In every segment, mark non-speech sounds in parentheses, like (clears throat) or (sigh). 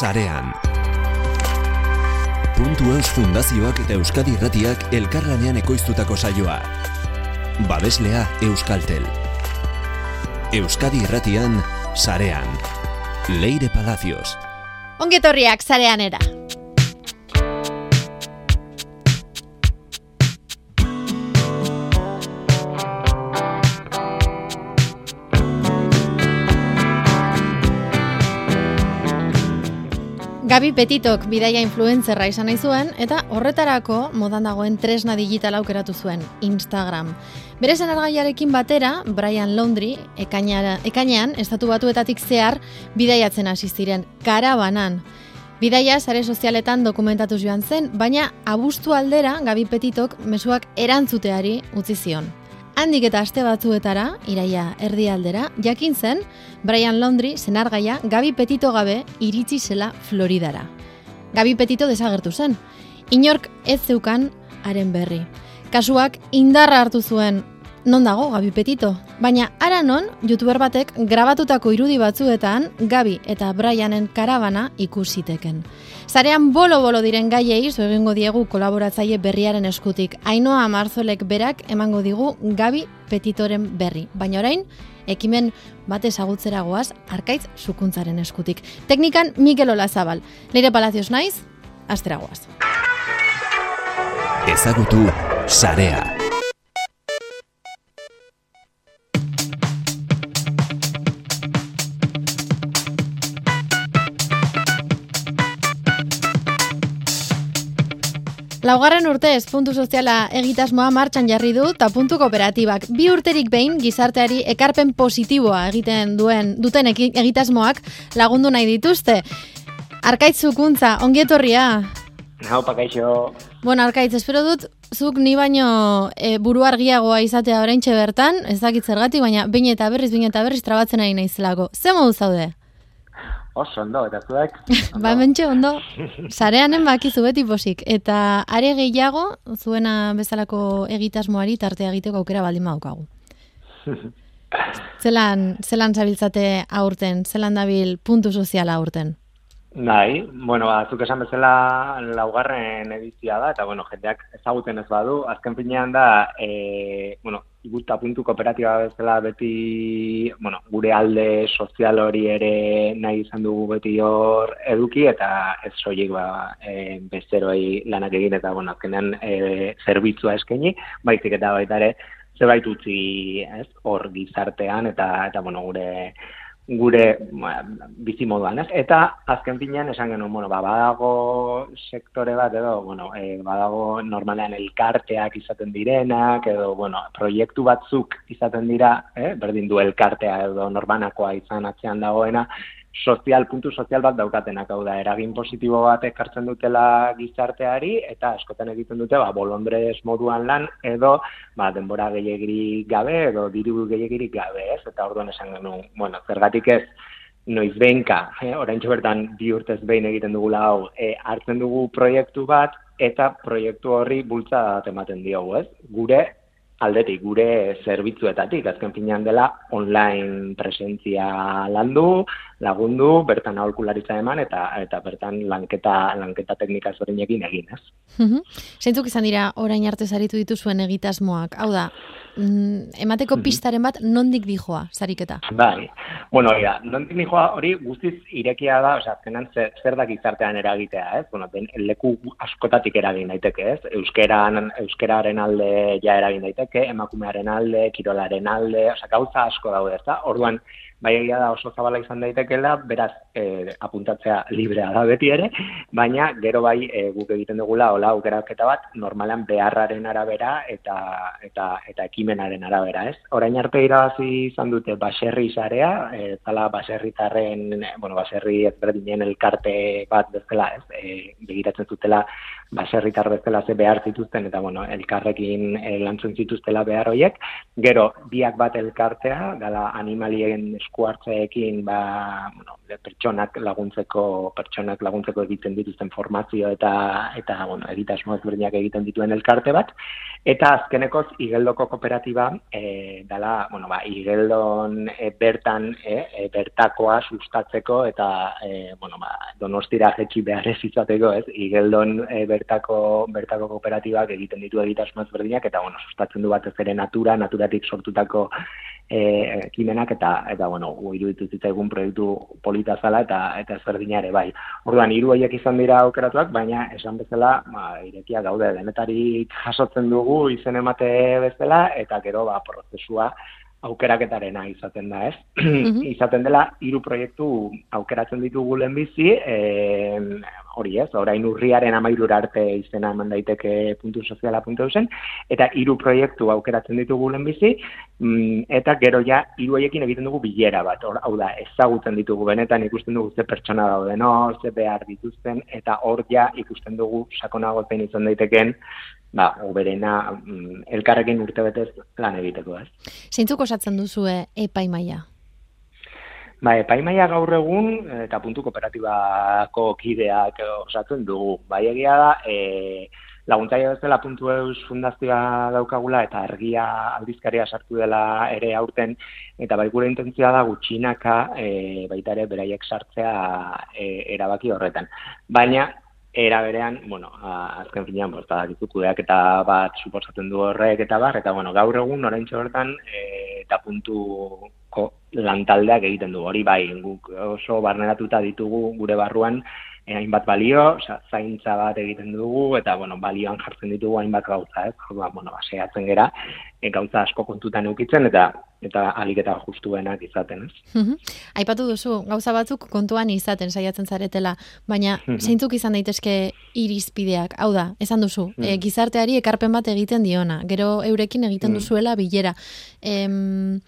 sarean. Puntu Eus Fundazioak eta Euskadi Irratiak elkarlanean ekoiztutako saioa. Babeslea Euskaltel. Euskadi Irratian sarean. Leire Palacios. Ongetorriak sarean Petitok bidaia influencerra izan nahi zuen eta horretarako modan dagoen tresna digital aukeratu zuen, Instagram. Bere zenargaiarekin batera, Brian Laundry, ekainean, estatu batuetatik zehar, bidaiatzen hasi ziren karabanan. Bidaia sare sozialetan dokumentatu joan zen, baina abuztu aldera Gabi Petitok mezuak erantzuteari utzi zion. Handik eta aste batzuetara, iraia erdi aldera, jakin zen, Brian Laundry zenargaia Gabi Petito gabe iritsi zela Floridara. Gabi Petito desagertu zen. Inork ez zeukan haren berri. Kasuak indarra hartu zuen non dago Gabi Petito, baina ara non youtuber batek grabatutako irudi batzuetan Gabi eta Brianen karabana ikusiteken. Zarean bolo-bolo diren gaiei zo egingo diegu kolaboratzaile berriaren eskutik. Ainoa Marzolek berak emango digu Gabi Petitoren berri. Baina orain, ekimen bat ezagutzera goaz, arkaitz sukuntzaren eskutik. Teknikan Mikel Olazabal. Leire Palacios naiz, astera. Ezagutu Sarea. Laugarren urtez puntu soziala egitasmoa martxan jarri du eta puntu kooperatibak. Bi urterik behin gizarteari ekarpen positiboa egiten duen duten egitasmoak lagundu nahi dituzte. Arkaitz zukuntza, ongietorria? Hau, pakaixo. Bueno, Arkaitz, espero dut, zuk ni baino e, buru argiagoa izatea orain bertan, ez dakit zergatik, baina bain eta berriz, bain eta berriz trabatzen ari nahizelako. Zer modu zaude? Oso, ondo, eta zuek? (laughs) ba, mentxe, ondo. (laughs) Zareanen bakizu beti posik. Eta are gehiago, zuena bezalako egitasmoari tartea egiteko aukera baldin daukagu. (laughs) zelan, zelan zabiltzate aurten, zelan dabil puntu soziala aurten? Nahi, bueno, ba, zuk esan bezala laugarren edizia da, eta bueno, jendeak ezaguten ez badu, azken finean da, e, bueno, gusta puntu kooperatiba bezala beti, bueno, gure alde sozial hori ere nahi izan dugu beti hor eduki, eta ez soilik ba, e, bezeroi lanak egin, eta bueno, azkenean e, zerbitzua eskaini, baizik eta baita ere, zerbait utzi, ez, hor gizartean, eta, eta bueno, gure gure ba, bizi moduan, ez? Eta azken finean esan genuen, bueno, ba, badago sektore bat edo, bueno, e, badago normalean elkarteak izaten direnak edo, bueno, proiektu batzuk izaten dira, eh? berdin du elkartea edo normanakoa izan atzean dagoena, sozial, puntu sozial bat daukatenak, hau da, eragin positibo bat ekartzen dutela gizarteari, eta askotan egiten dute, ba, bolondrez moduan lan, edo, ba, denbora gehiagiri gabe, edo diru gehiagiri gabe, ez? Eta orduan esan genuen, bueno, zergatik ez, noiz behinka, eh, orain bertan bi urtez behin egiten dugula hau, e, hartzen dugu proiektu bat, eta proiektu horri bultza ematen diogu, ez? Gure aldetik gure zerbitzuetatik, azken finean dela online presentzia landu, lagundu, bertan aholkularitza eman eta eta bertan lanketa lanketa teknika ezberdinekin egin, ez? Zeintzuk izan dira orain arte saritu dituzuen egitasmoak? Hau da, mm, emateko pistaren bat nondik dijoa sariketa? Bai. Bueno, ja, nondik dijoa hori guztiz irekia da, osea, azkenan zer, zer da gizartean eragitea, ez? Bueno, den leku askotatik eragin daiteke, ez? Euskeran euskeraren alde ja eragin daiteke, emakumearen alde, kirolaren alde, osea, gauza asko daude, ezta? Orduan, bai egia da oso zabala izan daitekela, beraz e, apuntatzea librea da beti ere, baina gero bai e, guk egiten dugula hola aukeraketa bat normalan beharraren arabera eta eta eta ekimenaren arabera, ez? Orain arte irabazi izan dute baserri sarea, e, zala baserritarren, bueno, baserri ezberdinen elkarte bat bezala, ez? E, begiratzen zutela baserritar bezala ze behar zituzten eta bueno, elkarrekin e, lantzen zituztela behar hoiek. Gero biak bat elkartea, gala animalien esku hartzeekin ba, bueno, pertsonak laguntzeko pertsonak laguntzeko egiten dituzten formazio eta eta bueno, egitasmo ezberdinak egiten dituen elkarte bat eta azkenekoz Igeldoko kooperatiba e, dala, bueno, ba, Igeldon e, bertan e, bertakoa sustatzeko eta e, bueno, ba, Donostira jetxi behar ez izateko, ez? Igeldon e, bertako bertako kooperatibak egiten ditu egitasmo ezberdinak eta bueno, sustatzen du batez ere natura, naturatik sortutako eh ekimenak eta eta bueno, iruditu zitzaigun proiektu polita zala eta eta ezberdina ere bai. Orduan hiru horiek izan dira aukeratuak, baina esan bezala, ba irekia gaude denetarik jasotzen dugu izen emate bezala eta gero ba prozesua aukeraketarena izaten da, ez? Mhm. izaten dela hiru proiektu aukeratzen ditugu lehenbizi, eh hori ez, orain urriaren amairura arte izena eman daiteke puntu soziala puntu zen, eta hiru proiektu aukeratzen ditugu lehenbizi, mm, eta gero ja hiru haiekin egiten dugu bilera bat, or, hau da, ezagutzen ditugu benetan ikusten dugu ze pertsona daude, no, ze behar dituzten, eta hor ja ikusten dugu sakonago zein izan daiteken, ba, oberena mm, elkarrekin urtebetez lan egiteko, ez. Zeintzuk osatzen duzue epaimaia? Ba, epaimaia gaur egun eta puntu kooperatibako kideak osatzen dugu. Bai egia da, e, laguntzaile bezala puntu eus fundazioa daukagula eta argia aldizkaria sartu dela ere aurten eta bai gure intentzioa da gutxinaka e, baita ere beraiek sartzea e, erabaki horretan. Baina era berean, bueno, azken finean, bosta, kudeak eta bat suposatzen du horrek eta bar, eta bueno, gaur egun oraintxo hortan e, eta puntuko lantaldeak egiten du hori bai, guk oso barneratuta ditugu gure barruan e, hainbat balio, oza, zaintza bat egiten dugu, eta bueno, balioan jartzen ditugu hainbat gauza, ez, ba, bueno, ba, sehatzen gera, e, gauza asko kontutan eukitzen, eta eta alik eta justuenak izaten, ez? Aipatu duzu, gauza batzuk kontuan izaten saiatzen zaretela, baina zeintzuk izan daitezke irizpideak, hau da, esan duzu, e, gizarteari ekarpen bat egiten diona, gero eurekin egiten duzuela bilera. Em,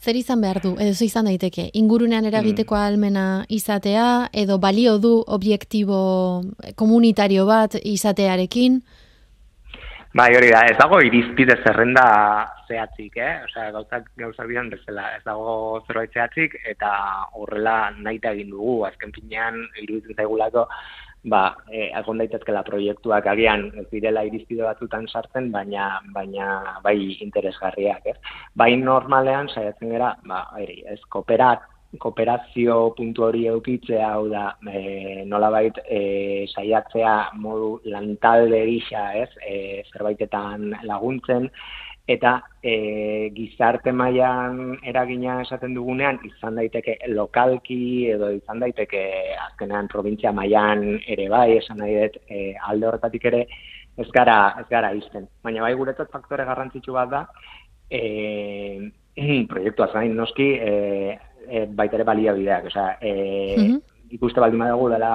zer izan behar du, edo izan daiteke, ingurunean eragiteko almena izatea, edo balio du objektibo komunitario bat izatearekin? Bai, hori da, ez dago irizpide zerrenda zehatzik, eh? Osea, gauzak gauzak bidan bezala, ez dago zerbait zehatzik eta horrela nahi egin dugu, azken finean iruditzen zaigulako ba, eh, agon daitezkela proiektuak agian ez direla irizpide batzutan sartzen, baina baina bai interesgarriak, ez? Bai normalean saiatzen gara, ba, eri, ez kooperat kooperazio puntu hori eukitzea, hau da, e, nolabait e, saiatzea modu lantalde gisa, ez, e, zerbaitetan laguntzen, eta e, gizarte mailan eragina esaten dugunean, izan daiteke lokalki, edo izan daiteke azkenean provintzia mailan ere bai, esan nahi dut, e, alde horretatik ere, ez gara, ez gara izten. Baina bai guretzat faktore garrantzitsu bat da, e, (clears throat) proiektua zain noski, e, e, baita ere baliabideak, osea, e, ikuste baldin badago dela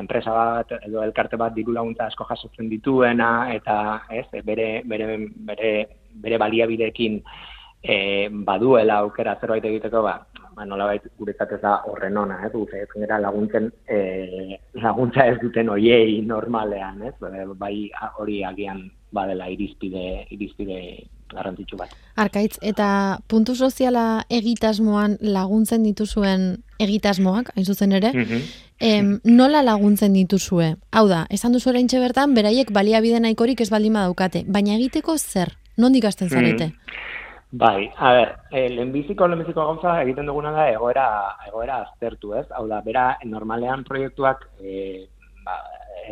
enpresa bat edo elkarte bat diru laguntza asko jasotzen dituena eta, ez, bere bere bere bere baliabideekin e, baduela aukera zerbait egiteko, ba, ba nolabait guretzat ez da horren ona, ez, gure gara laguntzen e, laguntza ez duten hoiei normalean, ez, bai hori agian badela irizpide irizpide garrantzitsu bat. Arkaitz, eta puntu soziala egitasmoan laguntzen dituzuen egitasmoak, hain zuzen ere, mm nola laguntzen dituzue? Hau da, esan duzu eraintxe bertan, beraiek baliabide nahikorik ez baldin daukate, baina egiteko zer? Nondik hasten zarete? Bai, a ber, e, lehenbiziko, lehenbiziko gauza egiten duguna da egoera, egoera aztertu, ez? Hau da, bera, normalean proiektuak e, ba,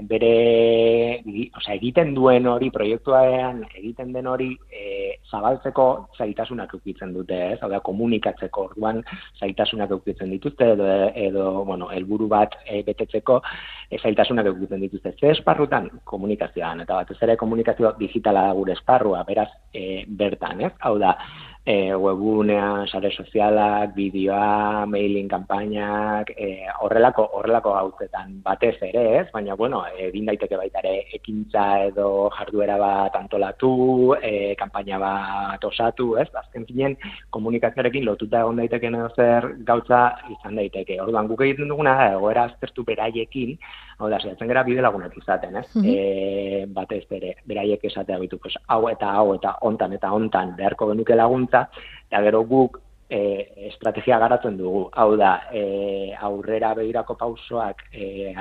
bere, osea, egiten duen hori, proiektuaean egiten den hori e, zabaltzeko zaitasunak eukitzen dute, ez? Hau da, komunikatzeko orduan zaitasunak eukitzen dituzte, edo, edo bueno, helburu bat e, betetzeko e, zaitasunak eukitzen dituzte. Ze esparrutan? Komunikazioan, eta batez ere komunikazio digitala gure esparrua, beraz, e, bertan, ez? Hau da, e, webunea, sare sozialak, bideoa, mailing kanpainak, e, horrelako horrelako gauzetan batez ere, ez? Baina bueno, egin daiteke baita ere ekintza edo jarduera bat antolatu, e, kanpaina bat osatu, ez? Azken finen komunikazioarekin lotuta egon daiteke zer gauza izan daiteke. Orduan guk egiten duguna da egoera aztertu beraiekin, Hau da, zehatzen gara bide lagunak izaten, ez? Mm -hmm. batez bere, beraiek esatea bitu, pues, hau eta hau eta hontan eta hontan beharko genuke laguntza, eta gero guk e, estrategia garatzen dugu. Hau da, e, aurrera behirako pausoak e,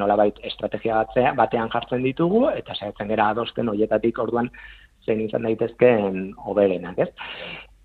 nolabait estrategia batean jartzen ditugu, eta saiatzen gara adosten horietatik orduan zein izan daitezkeen oberenak, ez?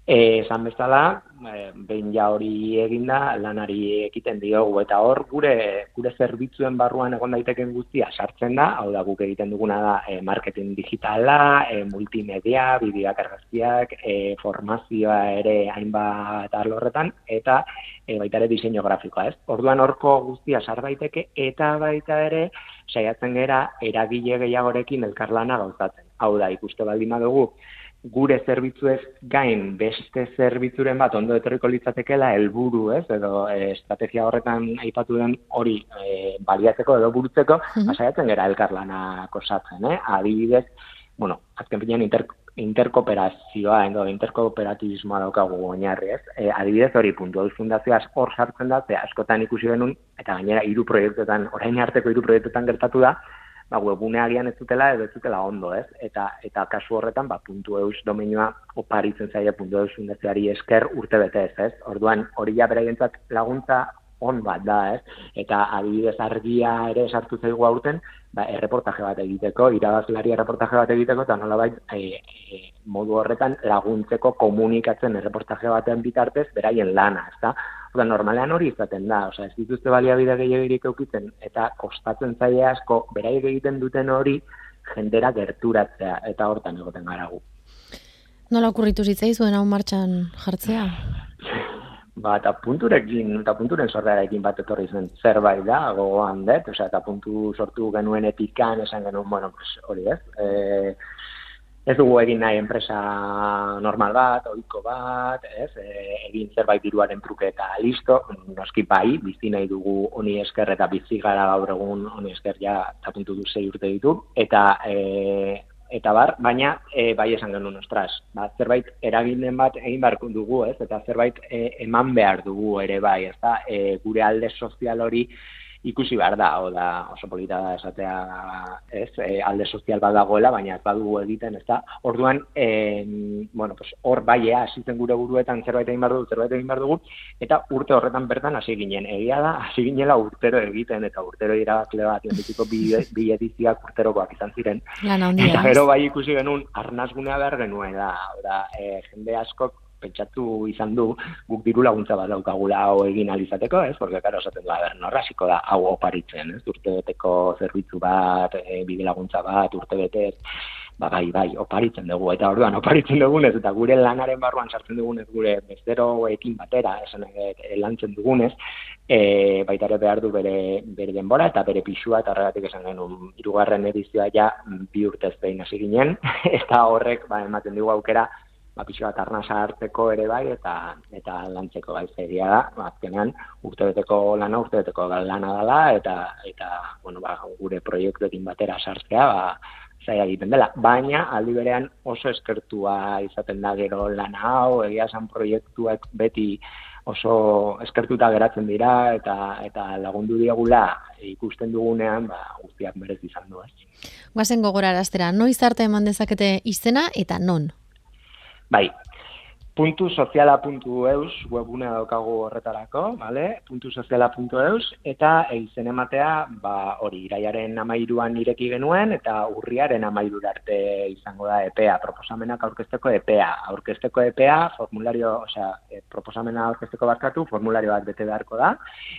Esan bezala, e, behin ja hori eginda, lanari ekiten diogu, eta hor gure gure zerbitzuen barruan egon daiteken guztia sartzen da, hau da guk egiten duguna da e, marketing digitala, e, multimedia, bideoak argazkiak, e, formazioa ere hainbat horretan, eta e, baita ere diseño grafikoa, ez? Orduan horko guztia sar daiteke, eta baita ere saiatzen gera eragile gehiagorekin elkarlana gauzatzen. Hau da, ikuste baldima dugu, gure zerbitzuez gain beste zerbitzuren bat ondo etorriko litzatekeela helburu, ez? Edo e, estrategia horretan aipatu den hori e, baliatzeko edo burutzeko, mm -hmm. saiatzen gera elkarlana kosatzen, eh? Adibidez, bueno, azken finean inter, interkooperazioa edo interkooperatibismoa daukagu oinarri, ez? E, adibidez hori puntu fundazioa hor sartzen da, ze askotan ikusi denun eta gainera hiru proiektuetan, orain arteko hiru proiektuetan gertatu da, ba, webunean ez dutela edo ez dutela ondo, ez? Eta, eta kasu horretan, ba, puntu eus domenioa oparitzen zaila puntu eus fundatzeari esker urte bete ez? Orduan, hori ja laguntza on bat da, ez? Eta adibidez argia ere sartu zaigu aurten, ba, erreportaje bat egiteko, irabazlari erreportaje bat egiteko, eta nola bai, e, modu horretan laguntzeko komunikatzen erreportaje baten bitartez, beraien lana, ez da? Oda, normalean hori izaten da, osea, ez dituzte baliabide gehiagirik eukitzen, eta kostatzen zaila asko, beraiek egiten duten hori, jendera gerturatzea, eta hortan egoten garagu. Nola okurritu zitzaizuen hau martxan jartzea? (sighs) Ba, eta punturekin, eta punturen sorrearekin bat etorri zen zerbait da, gogoan dut, osea, eta puntu sortu genuen etikan, esan genuen, bueno, pues, hori ez, e, ez dugu egin nahi enpresa normal bat, ohiko bat, ez, e, egin zerbait diruaren truke eta listo, noski bai, bizi nahi dugu honi esker eta bizi gara gaur egun honi esker ja tapuntu du zei urte ditu, eta e, eta bar, baina e, bai esan genuen ostras, ba, zerbait eraginen bat egin beharko dugu, ez, eta zerbait e, eman behar dugu ere bai, ez da, e, gure alde sozial hori, ikusi behar da, o da, oso polita da esatea, ez, e, alde sozial bat dagoela, baina ez badugu egiten, ez da, orduan, e, bueno, pues, hor baiea, asitzen gure buruetan zerbait egin behar dugu, zerbait egin behar dugu, eta urte horretan bertan hasi ginen, egia da, hasi ginela urtero egiten, eta urtero irabazle bat, jenditiko bi, bi ediziak urterokoak izan ziren. Eta gero bai ikusi genuen, arnazgunea behar genuen da, da, e, jende askok, pentsatu izan du guk diru laguntza bat daukagula hau egin alizateko, ez? Porque claro, esaten da, norrasiko da hau oparitzen, ez? Urtebeteko zerbitzu bat, e, bide laguntza bat, urtebetez, ba, bai, bai, oparitzen dugu, eta orduan, oparitzen dugunez, eta gure lanaren barruan sartzen dugunez, gure besteroekin batera, esan e, lantzen dugunez, e, baita ere behar du bere, bere denbora, eta bere pixua, eta horregatik esan genuen, irugarren edizioa ja, bi urtez behin hasi ginen, (laughs) eta horrek, ba, ematen dugu aukera, ba, pixo bat arnasa hartzeko ere bai, eta eta lantzeko bai zeria da, ba, azkenean urtebeteko lana urtebeteko lana dela, eta, eta bueno, ba, gure proiektuekin batera sartzea, ba, zaila egiten dela. Baina, aldi berean oso eskertua izaten da gero lana hau, egia esan proiektuak beti oso eskertuta geratzen dira, eta eta lagundu diagula ikusten dugunean, ba, guztiak berez izan du. Guazen gogora araztera, noiz arte eman dezakete izena eta non? Bai, puntu soziala.eus webunea daukagu horretarako, vale? puntu soziala.eus, eta eizen ematea, ba, hori, iraiaren amairuan ireki genuen, eta urriaren amairur arte izango da EPEA, proposamenak aurkezteko EPEA. Aurkezteko EPEA, formulario, osea, e, proposamena aurkezteko barkatu, formulario bat bete beharko da,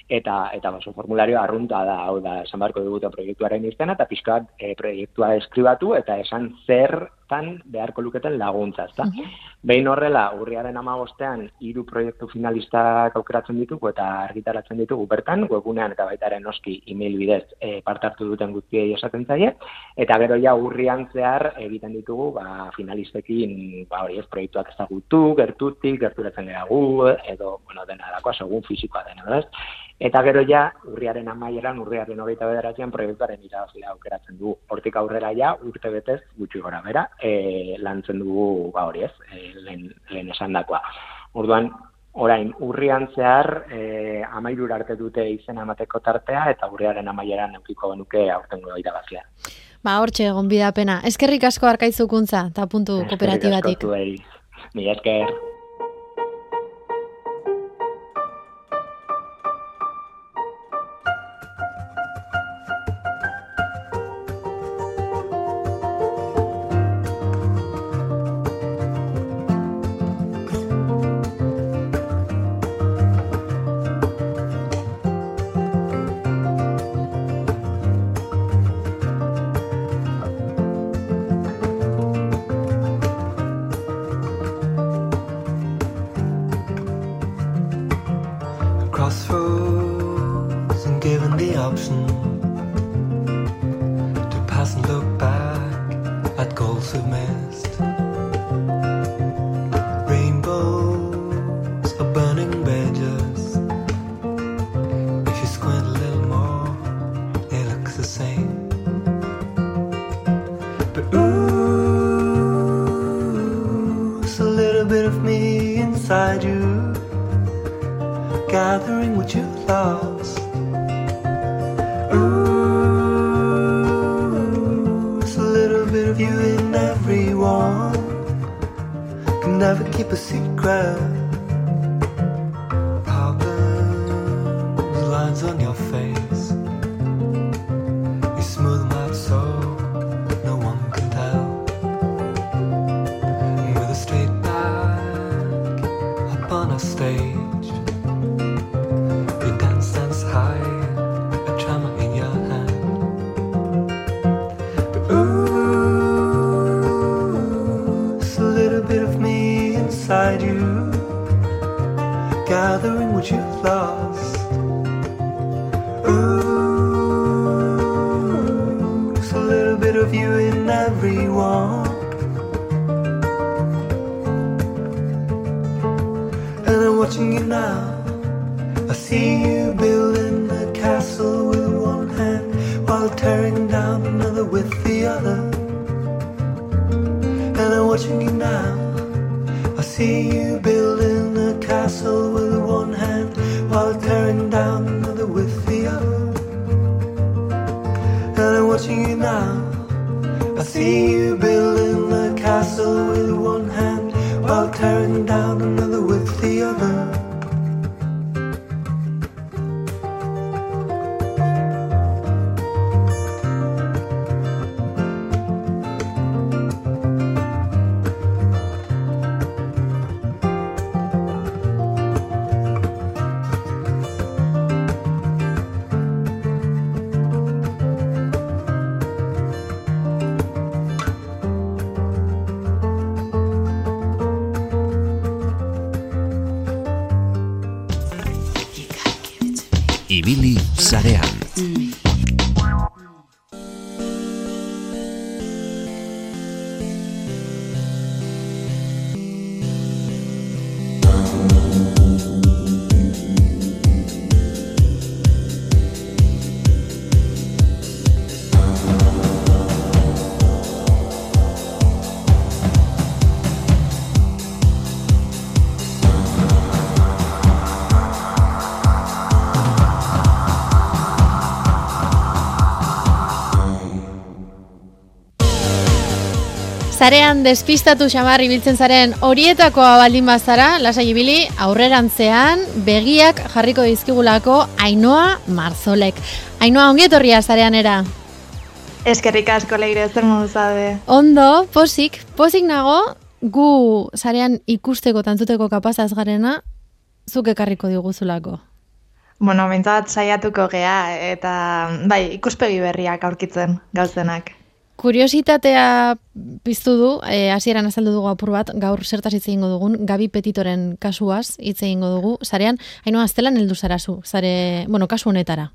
eta, eta baso, formulario arrunta da, hau da, esan beharko dugu proiektuaren izena, eta pixkat e, proiektua eskribatu, eta esan zer zertan beharko luketen laguntza, ezta? Mhm. Behin horrela, urriaren amagostean, hiru proiektu finalistak aukeratzen ditugu eta argitaratzen ditugu bertan, webunean eta baitaren noski email bidez e, part hartu duten guztiei esaten zaie, eta gero ja urrian zehar egiten ditugu ba, finalistekin ba, hori ez proiektuak ezagutu, gertutik, gerturatzen gara gu, edo, bueno, dena dakoa, segun fizikoa dena, ez? Eta gero ja, urriaren amaieran, urriaren hogeita bederatzean, proiektuaren irabazlea aukeratzen du. Hortik aurrera ja, urte betez, gutxi gora bera, e, lantzen dugu, ba hori ez, e, lehen, lehen esan dakoa. Orduan, orain, urrian zehar, e, amairur arte dute izen amateko tartea, eta urriaren amaieran eukiko genuke aurten gura irabazlea. Ba, hortxe, egon bidapena. Eskerrik asko arkaizukuntza, eta puntu kooperatibatik. Eskerrik asko zuei. Mi esker. Tearing down another with the other. Zarean despistatu xamar ibiltzen zaren horietakoa baldin bazara, lasai ibili, aurrerantzean begiak jarriko dizkigulako Ainoa Marzolek. Ainoa ongi etorria zarean era. Eskerrik asko leire, zer zaude. Ondo, posik, posik nago, gu zarean ikusteko tantzuteko kapazaz garena, zuk ekarriko diguzulako. Bueno, bintzat saiatuko gea, eta bai, ikuspegi berriak aurkitzen gauzenak. Kuriositatea piztu du, eh, hasieran azaldu dugu apur bat, gaur zertaz hitz egingo dugun, Gabi Petitoren kasuaz hitz egingo dugu, zarean, haino aztelan heldu zarazu, zare, bueno, kasu honetara.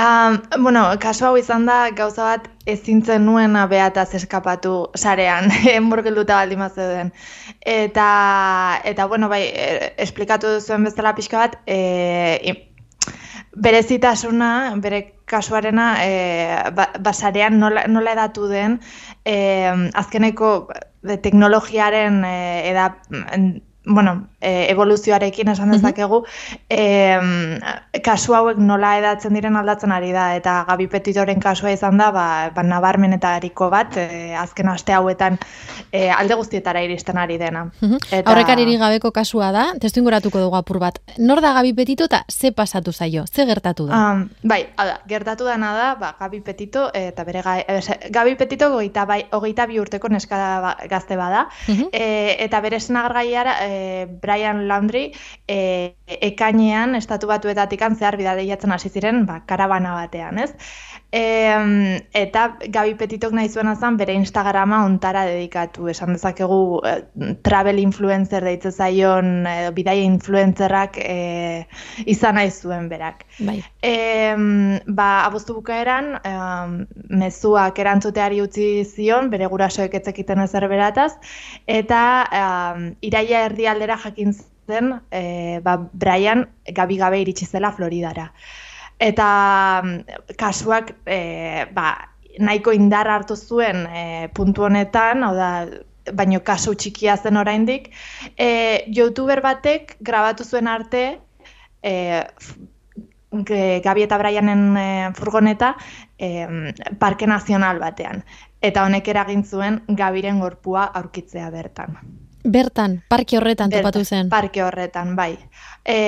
Um, bueno, kasu hau izan da gauza bat ezintzen nuen behataz eskapatu sarean, (laughs) enborgelduta baldin zeuden. Eta, eta bueno, bai, e, esplikatu zuen bezala pixka bat, e, i- berezitasuna, bere kasuarena, e, ba, basarean nola, nola edatu den, e, azkeneko e, teknologiaren e, eda, en- bueno, e, evoluzioarekin esan dezakegu, e, kasu hauek nola edatzen diren aldatzen ari da, eta Gabi Petitoren kasua izan da, ba, ba nabarmenetariko bat, e, azken aste hauetan e, alde guztietara iristen ari dena. Mhm. Eta- Aurrekaririk gabeko kasua da, testu inguratuko dugu apur bat. Nor da Gabi Petito eta ze pasatu zaio, ze gertatu da? Um, bai, hau da, gertatu dena da, ba, Gabi Petito, eta bere Gabi Petito hogeita, bai, hogeita bi urteko neska ba- gazte bada, Mhm. e, eta bere senagargaiara, e, Brian Laundry e, ekainean estatu batuetatik zehar bidadeiatzen hasi ziren ba, karabana batean, ez? E, eta Gabi Petitok nahi zuena zen bere Instagrama ontara dedikatu. Esan dezakegu e, travel influencer deitze zaion edo bidaia influencerrak e, izan nahi zuen berak. Bai. E, ba, abuztu bukaeran, e, mezuak erantzuteari utzi zion, bere gurasoek etzekiten ezer berataz, eta e, iraia erdialdera jakin zen, e, ba, Brian gabi gabe iritsi zela Floridara eta mm, kasuak e, ba, nahiko indar hartu zuen e, puntu honetan, hau da, baino kasu txikia zen oraindik, e, youtuber batek grabatu zuen arte e, Gabi eta Brianen e, furgoneta e, parke nazional batean. Eta honek eragin zuen Gabiren gorpua aurkitzea bertan. Bertan, parke horretan topatu zen. Parke horretan, bai. E,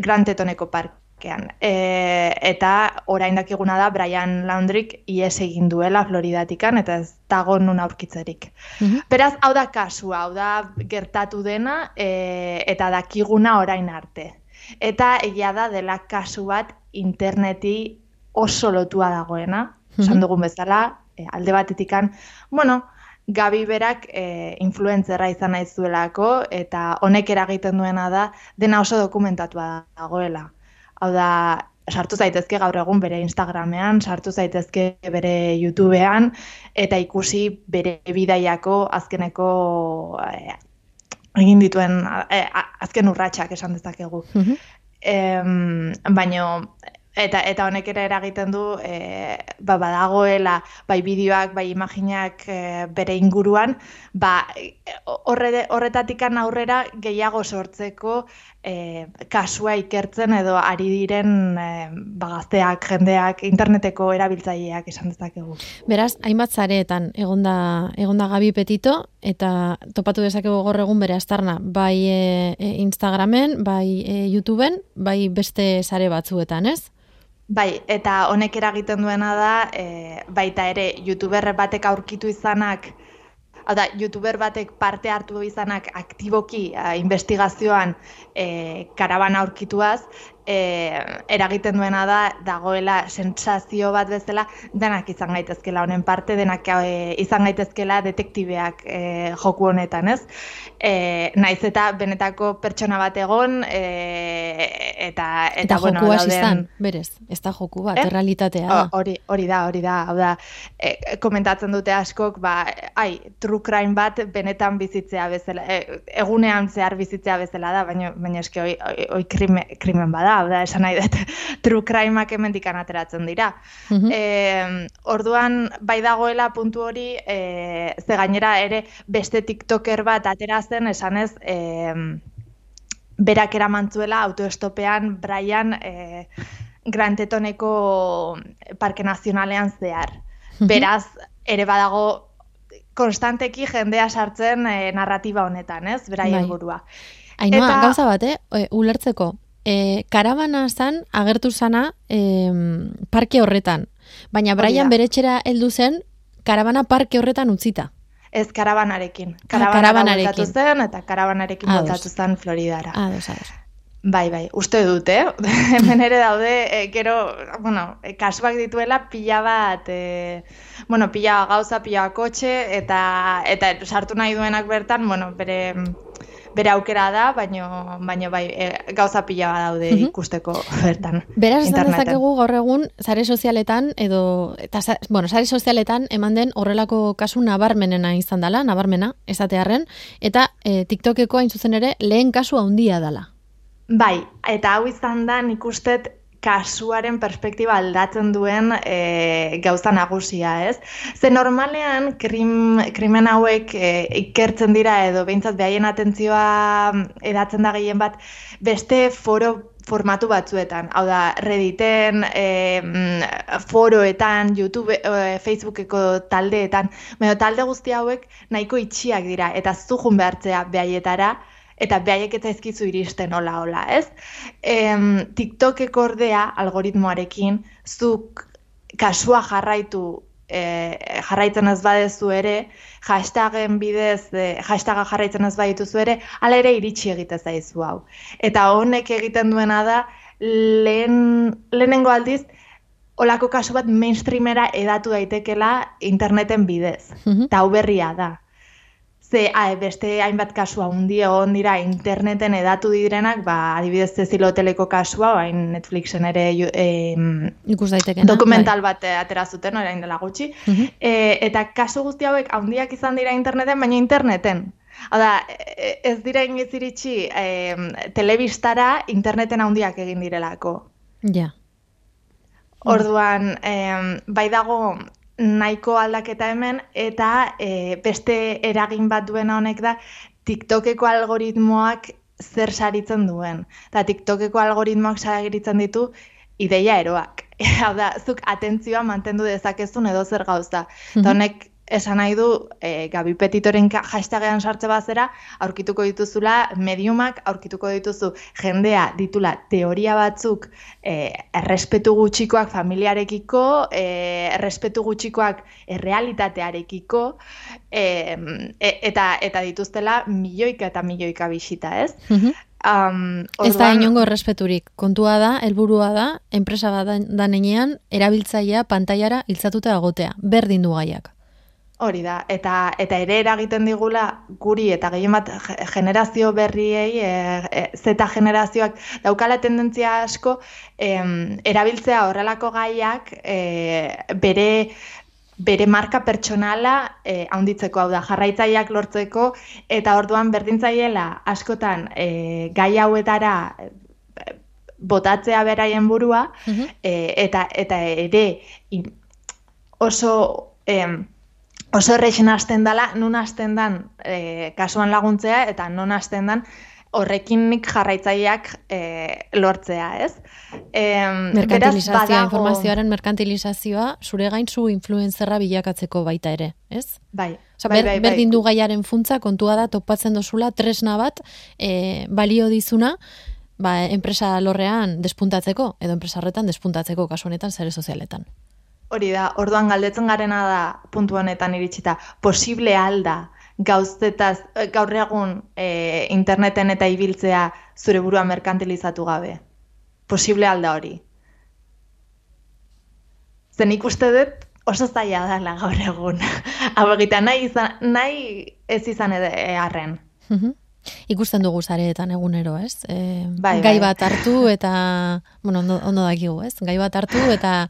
Grantetoneko parke parkean. E, eta orain dakiguna da Brian Laundrik ies egin duela Floridatikan eta ez dago nun aurkitzerik. Mhm. Beraz, hau da kasua, hau da gertatu dena e, eta dakiguna orain arte. Eta egia da dela kasu bat interneti oso lotua dagoena, mm -hmm. dugun bezala, e, alde batetikan, bueno, Gabi berak e, influentzerra izan nahi zuelako eta honek eragiten duena da dena oso dokumentatua dagoela. Hau da, sartu zaitezke gaur egun bere Instagramean, sartu zaitezke bere YouTubean, eta ikusi bere bidaiako azkeneko eh, egin dituen eh, azken urratsak esan dezakegu. Mm baino, eta eta honek ere eragiten du e, ba, badagoela bai bideoak bai imaginak bere inguruan ba horre, horretatikan aurrera gehiago sortzeko e, kasua ikertzen edo ari diren e, bagazteak, jendeak, interneteko erabiltzaileak esan dezakegu. Beraz, hainbat zareetan egonda, egonda gabi petito eta topatu dezakegu gaur egun bere astarna, bai e, e, Instagramen, bai e, YouTubeen, bai beste sare batzuetan, ez? Bai, eta honek eragiten duena da, e, baita ere, youtuber batek aurkitu izanak, Hau da, youtuber batek parte hartu izanak aktiboki uh, investigazioan e, karabana aurkituaz, e, eragiten duena da dagoela sentsazio bat bezala denak izan gaitezkela honen parte denak e, izan gaitezkela detektibeak e, joku honetan, ez? E, naiz eta benetako pertsona bat egon e, eta eta, eta bueno, dauden... berez, ez da joku bat, eh? realitatea Hori, hori da, hori da, hau da, e, komentatzen dute askok, ba, ai, true crime bat benetan bizitzea bezala, e, egunean zehar bizitzea bezala da, baina, baina eske oi, oi, krimen bada, hau da, esan nahi dut, (laughs) true crimeak hemendik ateratzen dira. Mm orduan, bai dagoela puntu hori, e, ze gainera ere beste tiktoker bat ateratzen, esanez, e, berak eramantzuela autoestopean Brian e, Grantetoneko Parke Nazionalean zehar. Beraz, ere badago konstanteki jendea sartzen e, narratiba honetan, ez? Brian bai. burua. Ainoa, Eta... gauza bat, eh? ulertzeko, e, karabana zan agertu zana e, parke horretan. Baina Brian beretxera heldu zen karabana parke horretan utzita. Ez karabanarekin. Ah, karabana karabanarekin. zen eta karabanarekin botatu zen Floridara. Ados, ados. Bai, bai, uste dute, eh? (laughs) hemen ere daude, e, gero, bueno, e, kasuak dituela pila bat, e, bueno, pila gauza, pila kotxe, eta, eta sartu nahi duenak bertan, bueno, bere, bere aukera da, baino baino bai e, gauza pila daude mhm. ikusteko bertan. Beraz esan dezakegu gaur egun sare sozialetan edo eta bueno, sare sozialetan eman den horrelako kasu nabarmenena izan dela, nabarmena esatearren eta e, TikTokeko hain zuzen ere lehen kasu handia dela. Bai, eta hau izan da ikustet kasuaren perspektiba aldatzen duen e, gauza nagusia, ez? Ze normalean krim, krimen hauek e, ikertzen dira edo behintzat behaien atentzioa edatzen da gehien bat beste foro formatu batzuetan, hau da, Redditen, e, foroetan, YouTube, e, Facebookeko taldeetan, baina talde guzti hauek nahiko itxiak dira, eta zuhun behartzea behaietara, eta behaiek eta ezkizu iristen hola hola, ez? Em, TikTokek ordea algoritmoarekin zuk kasua jarraitu e, jarraitzen ez badezu ere, hashtagen bidez, e, hashtaga jarraitzen ez badituzu ere, ala ere iritsi egite zaizu hau. Eta honek egiten duena da, lehen, lehenengo aldiz, olako kasu bat mainstreamera edatu daitekela interneten bidez. Mhm. Eta hau berria da. Ze a, beste hainbat kasua hundi egon dira interneten edatu direnak, ba, adibidez Cecil Hoteleko kasua, bain Netflixen ere em, Ikus daitekena. dokumental bat eh, atera zuten orain dela gutxi. Bai. Mhm. E, eta kasu guzti hauek handiak izan dira interneten, baina interneten. Hau da, e- ez dira inoiz iritsi em, telebistara interneten handiak egin direlako. Ja. Orduan, em, bai dago nahiko aldaketa hemen, eta e, beste eragin bat duena honek da, TikTokeko algoritmoak zer saritzen duen. Eta TikTokeko algoritmoak saritzen ditu ideia eroak. (laughs) Hau da, zuk atentzioa mantendu dezakezun edo zer gauza. Eta honek esan nahi du, e, Gabi Petitoren hashtagean sartze bazera, aurkituko dituzula mediumak, aurkituko dituzu jendea ditula teoria batzuk e, errespetu gutxikoak familiarekiko, e, errespetu gutxikoak errealitatearekiko, e, e, eta eta dituztela milioika eta milioika bisita, ez? Mhm. Um, Ez da orduan- inongo errespeturik. Kontua da, helburua da, enpresa bat da nenean, erabiltzailea pantailara iltzatuta egotea. Berdin du gaiak. Hori da, eta, eta ere eragiten digula guri eta gehien bat ge- generazio berriei, e, e, generazioak daukala tendentzia asko em, erabiltzea horrelako gaiak e, bere bere marka pertsonala e, haunditzeko, hau da, jarraitzaileak lortzeko, eta orduan berdintzaiela askotan e, gai hauetara e, botatzea beraien burua, Mhm. e, eta, eta ere in- oso em, oso errexen hasten dala, nun hasten dan e, kasuan laguntzea, eta non hasten dan horrekin nik jarraitzaileak e, lortzea, ez? Em, Merkantilizazioa, badago- informazioaren merkantilizazioa, zure gain zu influenzerra bilakatzeko baita ere, ez? Bai, Osa, bai, ber, bai, bai. berdin du gaiaren funtza, kontua da, topatzen dozula, tresna bat, e, balio dizuna, ba, enpresa lorrean despuntatzeko, edo enpresa horretan despuntatzeko, kasu honetan, sare sozialetan. Hori da, orduan galdetzen garena da puntu honetan iritsita, posible alda gauztetaz, eh, gaur egun e, interneten eta ibiltzea zure burua merkantilizatu gabe. Posible alda hori. Zen ikuste dut oso zaila dela gaur egun. (laughs) Hau egita nahi, izan, nahi ez izan ede arren. Mhm. Ikusten dugu zareetan egunero, ez? E, Bai, gai bai. bat hartu eta, bueno, ondo, ondo dakigu, ez? Gai bat hartu eta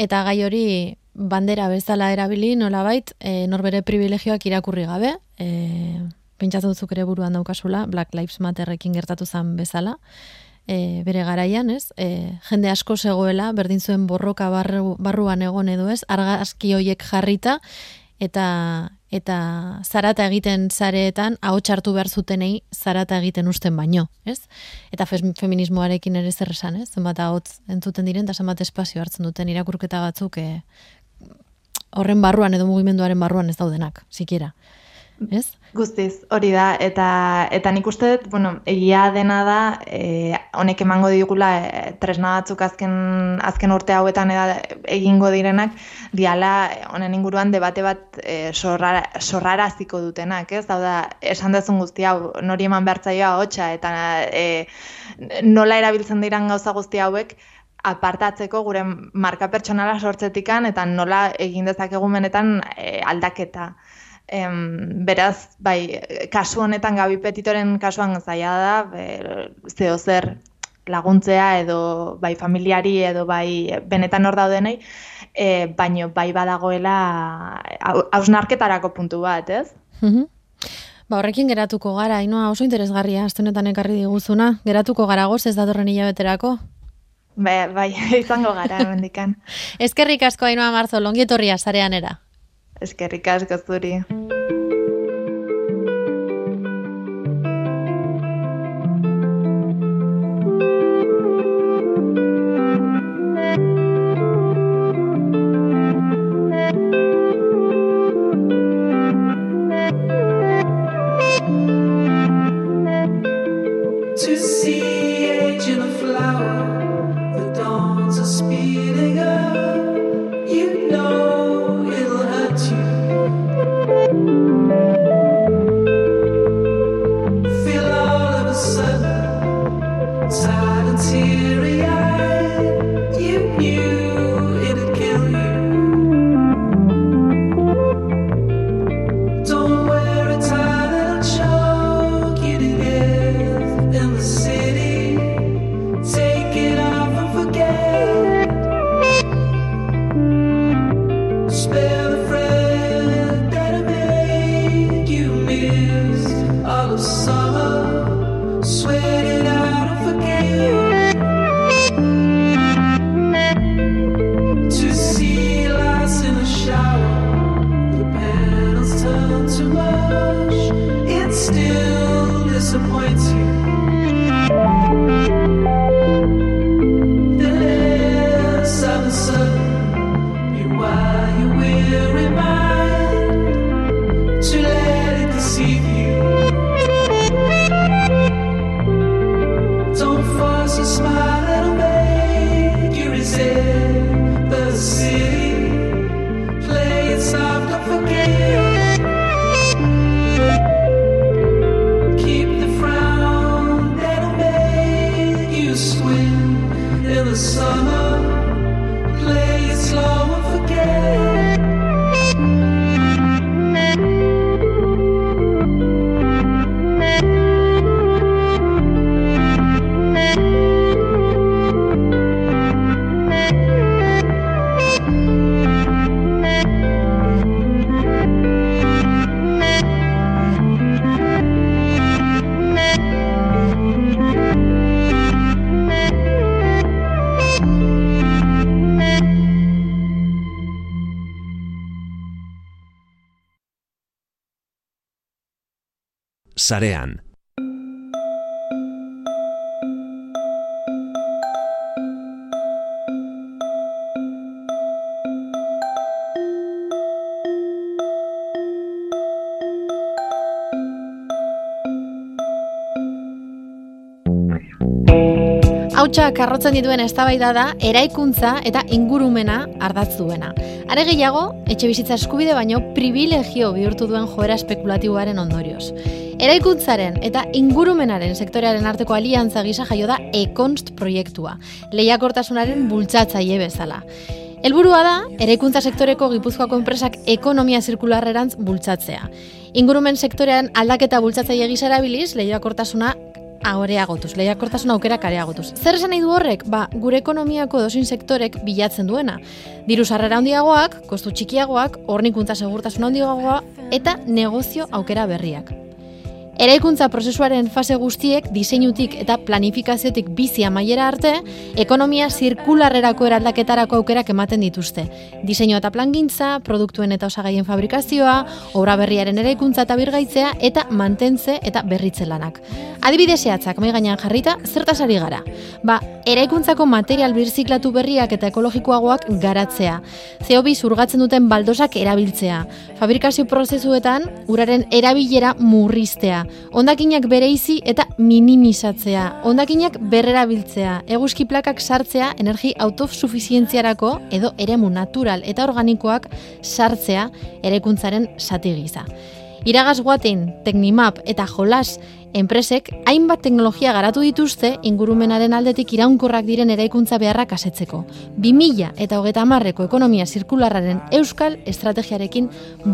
eta gai hori bandera bezala erabili nolabait e, norbere privilegioak irakurri gabe, e, pentsatu duzuk ere buruan daukasula, Black Lives Matterrekin gertatu zen bezala, e, bere garaian, ez? E, jende asko zegoela, berdin zuen borroka barru, barruan egon edo ez, argazki hoiek jarrita, eta eta zarata egiten zareetan ahots hartu behar zutenei zarata egiten usten baino, ez? Eta feminismoarekin ere zer esan, ez? Zenbat ahots entzuten diren eta zenbat espazio hartzen duten irakurketa batzuk e, horren barruan edo mugimenduaren barruan ez daudenak, sikiera. Ez? Guztiz, hori da, eta, eta nik uste dut, bueno, egia dena da, e, honek emango digula e, tresna batzuk azken, azken urte hauetan eda, egingo direnak, diala honen inguruan debate bat e, sorrara, sorraraziko dutenak, ez? Hau da, esan dezun guzti hau, nori eman behartzaioa hotxa, eta e, nola erabiltzen diran gauza guzti hauek, apartatzeko gure marka pertsonala sortzetikan eta nola egin dezakegun benetan e, aldaketa. Em, beraz, bai, kasu honetan Gabi Petitoren kasuan zaila da, be, zeo zer laguntzea edo bai familiari edo bai benetan hor daudenei, e, baino bai badagoela hau- hausnarketarako puntu bat, ez? Mhm. Ba, horrekin geratuko gara, inoa oso interesgarria, aste honetan ekarri diguzuna. Geratuko gara goz ez datorren hilabeterako. Bai, bai, (laughs) izango gara (laughs) hemendikan. Eskerrik asko Ainoa Marzo, longietorria sarean era. Eskerrik asko zuri. Sarean. Hautsa karrotzen dituen eztabaida da eraikuntza eta ingurumena ardatz duena. Are gehiago, etxe bizitza eskubide baino privilegio bihurtu duen joera espekulatiboaren ondorioz. Eraikuntzaren eta ingurumenaren sektorearen arteko aliantza gisa jaio da Econst proiektua, lehiakortasunaren bultzatzaile bezala. Helburua da, eraikuntza sektoreko Gipuzkoako enpresak ekonomia zirkularrerantz bultzatzea. Ingurumen sektorean aldaketa bultzatzaile gisa erabiliz, lehiakortasuna areagotuz, lehiakortasun aukerak areagotuz. Zer esan nahi du horrek? Ba, gure ekonomiako dozin sektorek bilatzen duena. Diru sarrera handiagoak, kostu txikiagoak, hornikuntza segurtasun handiagoa eta negozio aukera berriak. Eraikuntza prozesuaren fase guztiek diseinutik eta planifikaziotik bizi amaiera arte, ekonomia zirkularrerako eraldaketarako aukerak ematen dituzte. Diseinu eta plangintza, produktuen eta osagaien fabrikazioa, obra berriaren eraikuntza eta birgaitzea eta mantentze eta berritze lanak. Adibide zehatzak mai gainean jarrita, zertaz ari gara. Ba, eraikuntzako material birziklatu berriak eta ekologikoagoak garatzea. CO2 zurgatzen duten baldosak erabiltzea. Fabrikazio prozesuetan uraren erabilera murriztea. Ondakinak bereizi eta minimizatzea. Ondakinak berrerabiltzea. Eguzki plakak sartzea energi autosufizientziarako edo eremu natural eta organikoak sartzea eraikuntzaren sati gisa. Iragaz guaten, Teknimap eta Jolas enpresek hainbat teknologia garatu dituzte ingurumenaren aldetik iraunkorrak diren eraikuntza beharrak asetzeko. 2000 eta hogeta marreko ekonomia zirkularraren euskal estrategiarekin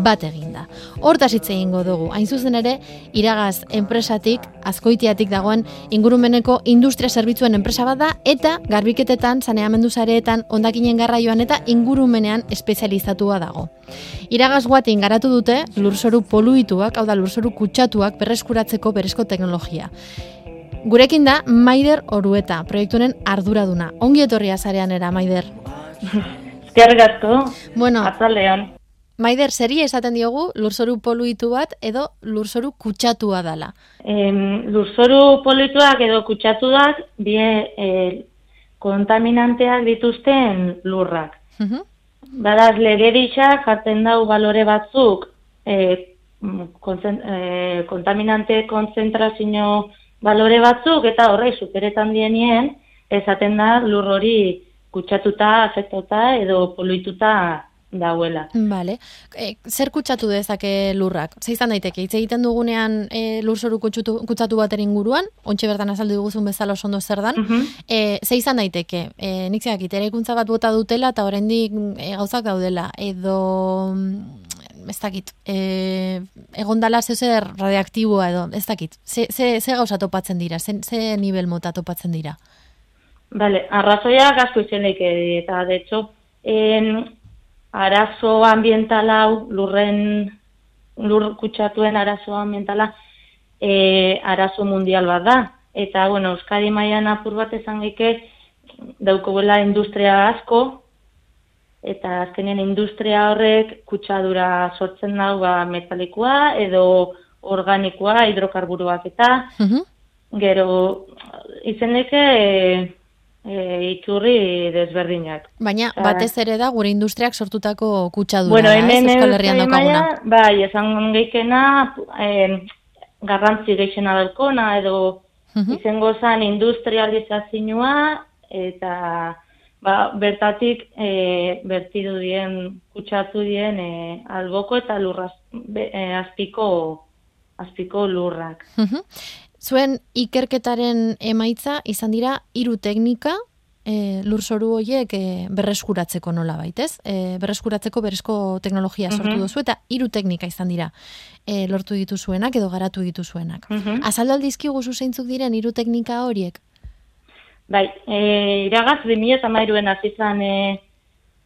bat eginda. Hortaz hitz egingo dugu, hain zuzen ere, iragaz enpresatik, azkoitiatik dagoen ingurumeneko industria zerbitzuen enpresa bat da, eta garbiketetan, saneamendu zareetan, ondakinen garraioan eta ingurumenean espezializatua dago. Iragaz guatin garatu dute, lurzoru poluituak, hau da lurzoru kutsatuak berreskuratzeko berezko teknologia. Gurekin da Maider Orueta, proiektuaren arduraduna. Ongi etorria zarean era, Maider. Eskerrik asko. Bueno, Atzaldean. Maider, seria esaten diogu lurzoru poluitu bat edo lurzoru kutsatua dala. Em, lurzoru polituak edo kutsatuak bie eh, kontaminanteak dituzten lurrak. Mhm. Badaz, legedisa jartzen dau balore batzuk eh, konzen, eh, kontaminante konzentrazio balore batzuk eta horrei superetan dienien esaten da lur hori kutsatuta, afektatuta edo poluituta dauela. Vale. E, zer kutsatu dezake lurrak? Ze izan daiteke, hitz egiten dugunean e, lurzoru kutsutu, kutsatu bater inguruan, ontxe bertan azaldu diguzun bezala oso ondo zer dan, Mhm. e, ze izan daiteke, e, nik zeak eraikuntza bat bota dutela eta oraindik e, gauzak daudela, edo mm, ez dakit, e, egon dala zer radioaktiboa edo, ez dakit, ze, ze, ze gauza topatzen dira, ze, ze nivel mota topatzen dira? Bale, arrazoiak asko izenek eta de hecho en, arazo ambiental hau lurren lur kutsatuen arazo ambientala e, arazo mundial bat da eta bueno, Euskadi mailan apur bat esan geike daukogela industria asko eta azkenean industria horrek kutsadura sortzen dau ba, metalikoa edo organikoa, hidrokarburoak eta Mhm. Gero, izeneke e, e, iturri desberdinak. Baina batez ere da gure industriak sortutako kutsadura, bueno, ez, hemen Euskal Herrian daukaguna. bai, esan geikena, e, garrantzi geixena daukona, edo Mhm. izango zan industrializazioa, eta ba, bertatik e, bertidu dien, kutsatu dien e, alboko eta lurraz, be, e, azpiko, azpiko lurrak. Mhm. Zuen ikerketaren emaitza izan dira hiru teknika e, lurzoru horiek e, berreskuratzeko nola baitez? E, berreskuratzeko berezko teknologia sortu Mhm. duzu eta hiru teknika izan dira e, lortu dituzuenak edo garatu dituzuenak. Mhm. Azaldu aldizkigu zeintzuk diren hiru teknika horiek? Bai, e, iragaz 2013en hasi zen e,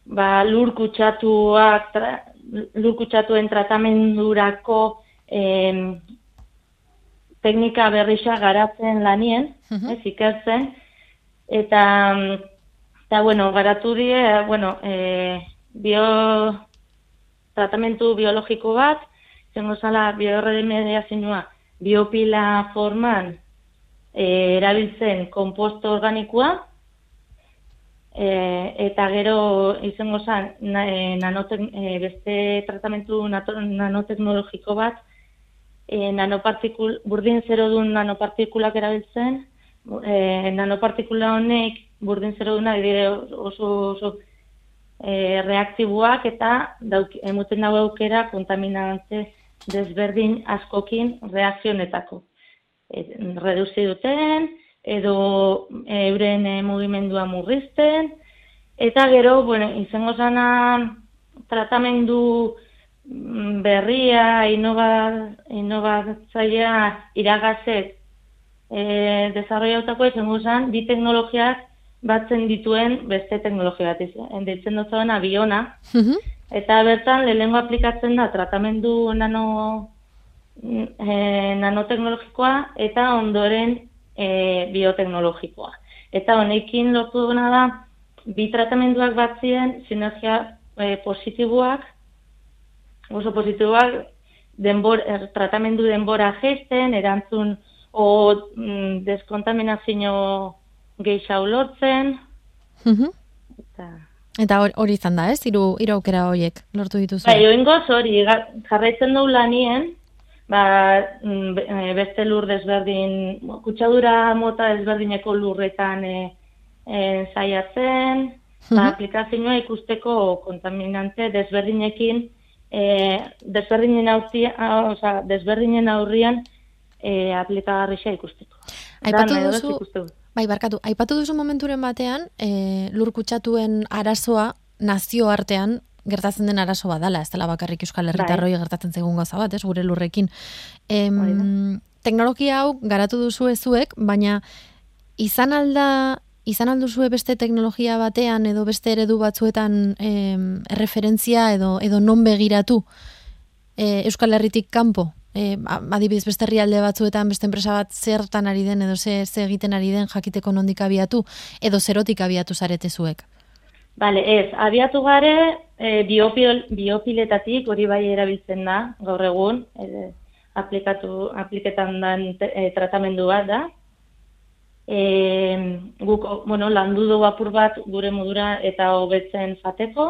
ba, lur kutsatuak tra, lur kutsatuen tratamendurako e, teknika berrisa garatzen lanien, Mhm. ez ikertzen eta eta bueno, garatu die, bueno, e, bio tratamentu biologiko bat, zengo zala biorremediazioa biopila forman e, erabiltzen komposto organikoa, e, eta gero izango zen na, e, nanotek, e, beste tratamentu nato, nanoteknologiko bat, e, nanopartikul, burdin zero duen nanopartikulak erabiltzen, e, nanopartikula honek burdin zero duna dire oso, oso e, reaktiboak eta dauk, emuten dago aukera kontaminante desberdin askokin reakzionetako. E, reduzi duten, edo e, euren e, mugimendua murrizten, eta gero, bueno, izango zana tratamendu berria, inobatzaia iragazet e, desarrollautako izango zan, bi teknologiak batzen dituen beste teknologia bat izan. Ditzen dut zauen abiona, eta bertan lehengo aplikatzen da tratamendu nano, e, nanoteknologikoa eta ondoren e, bioteknologikoa. Eta honekin lortu duna da, bi tratamenduak batzien sinergia e, positiboak, oso positiboak, denbor, er, tratamendu denbora gesten, erantzun o mm, deskontaminazio gehiago lortzen. eta eta hori izan da, ez? Hiru hiru aukera horiek lortu dituzu. Bai, oingoz hori jarraitzen du lanien, ba, mm, e, beste lur desberdin, kutsadura mota desberdineko lurretan e, e, zaiatzen, ba, aplikazioa ikusteko kontaminante desberdinekin, e, desberdinen, aurtia, oza, desberdinen aurrian e, aplikagarrisa ikusteko. Aipatu duzu, bai, barkatu, aipatu duzu momenturen batean, e, lur kutsatuen arazoa nazio artean gertatzen den arazo badala, ez dela bakarrik Euskal Herritarroi bai. gertatzen zegun gauza bat, ez, gure lurrekin. Em, teknologia hau garatu duzu ezuek, baina izan alda izan alduzue beste teknologia batean edo beste eredu batzuetan em, referentzia edo edo non begiratu e, Euskal Herritik kanpo? E, adibidez beste herrialde batzuetan beste enpresa bat zertan ari den edo ze, ze egiten ari den jakiteko nondik abiatu edo zerotik abiatu zarete zuek? Bale, ez, abiatu gare e, biopil, biopiletatik hori bai erabiltzen da, gaur egun, e, aplikatu, apliketan den e, tratamendu bat da. E, guk, bueno, landu dugu apur bat gure modura eta hobetzen fateko.